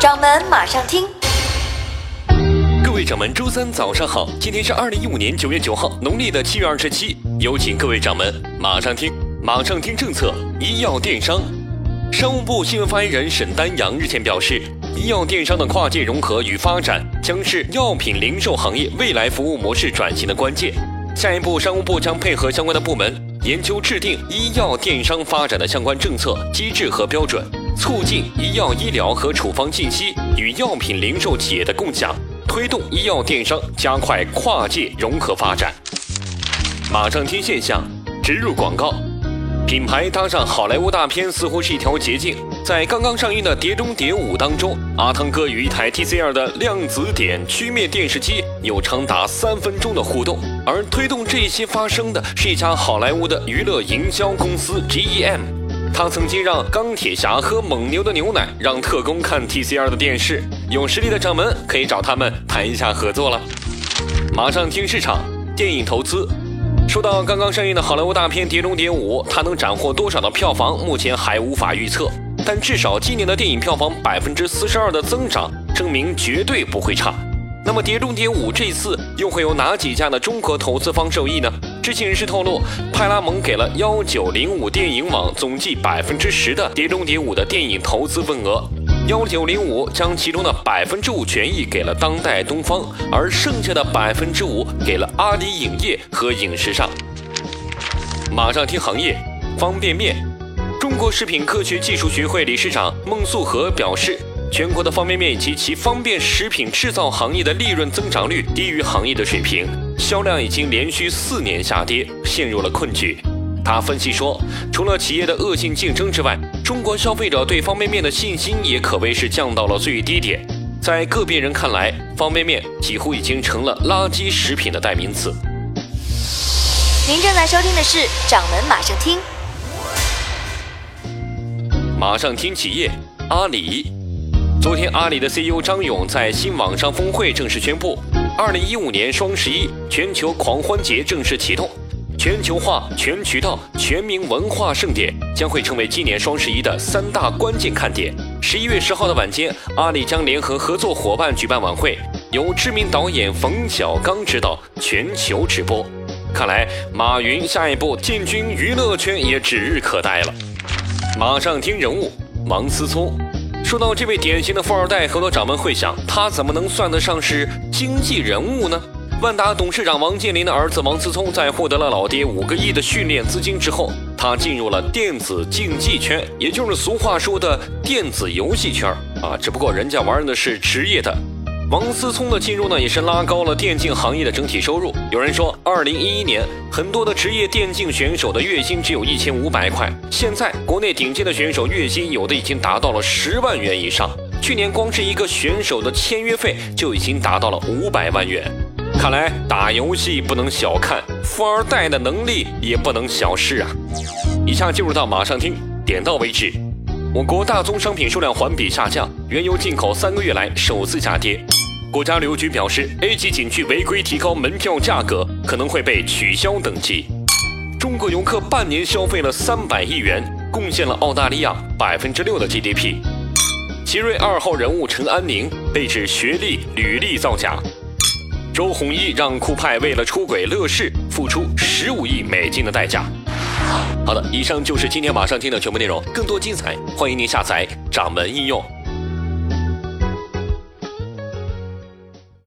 掌门马上听，各位掌门，周三早上好，今天是二零一五年九月九号，农历的七月二十七。有请各位掌门马上听，马上听政策。医药电商，商务部新闻发言人沈丹阳日前表示，医药电商的跨界融合与发展将是药品零售行业未来服务模式转型的关键。下一步，商务部将配合相关的部门，研究制定医药电商发展的相关政策机制和标准。促进医药医疗和处方信息与药品零售企业的共享，推动医药电商加快跨界融合发展。马上听现象，植入广告，品牌搭上好莱坞大片似乎是一条捷径。在刚刚上映的《碟中谍五》当中，阿汤哥与一台 TCL 的量子点曲面电视机有长达三分钟的互动，而推动这些发生的是一家好莱坞的娱乐营销公司 GEM。他曾经让钢铁侠喝蒙牛的牛奶，让特工看 TCL 的电视。有实力的掌门可以找他们谈一下合作了。马上听市场，电影投资。说到刚刚上映的好莱坞大片《碟中谍五》，它能斩获多少的票房，目前还无法预测。但至少今年的电影票房百分之四十二的增长，证明绝对不会差。那么《碟中谍五》这次又会有哪几家的中国投资方受益呢？知情人士透露，派拉蒙给了幺九零五电影网总计百分之十的《碟中谍五》的电影投资份额，幺九零五将其中的百分之五权益给了当代东方，而剩下的百分之五给了阿里影业和影视上。马上听行业，方便面。中国食品科学技术学会理事长孟素和表示。全国的方便面及其方便食品制造行业的利润增长率低于行业的水平，销量已经连续四年下跌，陷入了困局。他分析说，除了企业的恶性竞争之外，中国消费者对方便面的信心也可谓是降到了最低点。在个别人看来，方便面几乎已经成了垃圾食品的代名词。您正在收听的是《掌门马上听》，马上听企业阿里。昨天，阿里的 CEO 张勇在新网上峰会正式宣布，二零一五年双十一全球狂欢节正式启动，全球化、全渠道、全民文化盛典将会成为今年双十一的三大关键看点。十一月十号的晚间，阿里将联合合作伙伴举办晚会，由知名导演冯小刚执导，全球直播。看来，马云下一步进军娱乐圈也指日可待了。马上听人物，王思聪。说到这位典型的富二代，很多掌门会想，他怎么能算得上是经济人物呢？万达董事长王健林的儿子王思聪，在获得了老爹五个亿的训练资金之后，他进入了电子竞技圈，也就是俗话说的电子游戏圈啊。只不过人家玩的是职业的。王思聪的进入呢，也是拉高了电竞行业的整体收入。有人说，二零一一年很多的职业电竞选手的月薪只有一千五百块，现在国内顶尖的选手月薪有的已经达到了十万元以上。去年光是一个选手的签约费就已经达到了五百万元。看来打游戏不能小看，富二代的能力也不能小视啊！以下进入到马上听，点到为止。我国大宗商品数量环比下降，原油进口三个月来首次下跌。国家旅游局表示，A 级景区违规提高门票价格，可能会被取消等级。中国游客半年消费了三百亿元，贡献了澳大利亚百分之六的 GDP。奇瑞二号人物陈安宁被指学历、履历造假。周鸿祎让酷派为了出轨乐视付出十五亿美金的代价。好的，以上就是今天马上听的全部内容，更多精彩，欢迎您下载掌门应用。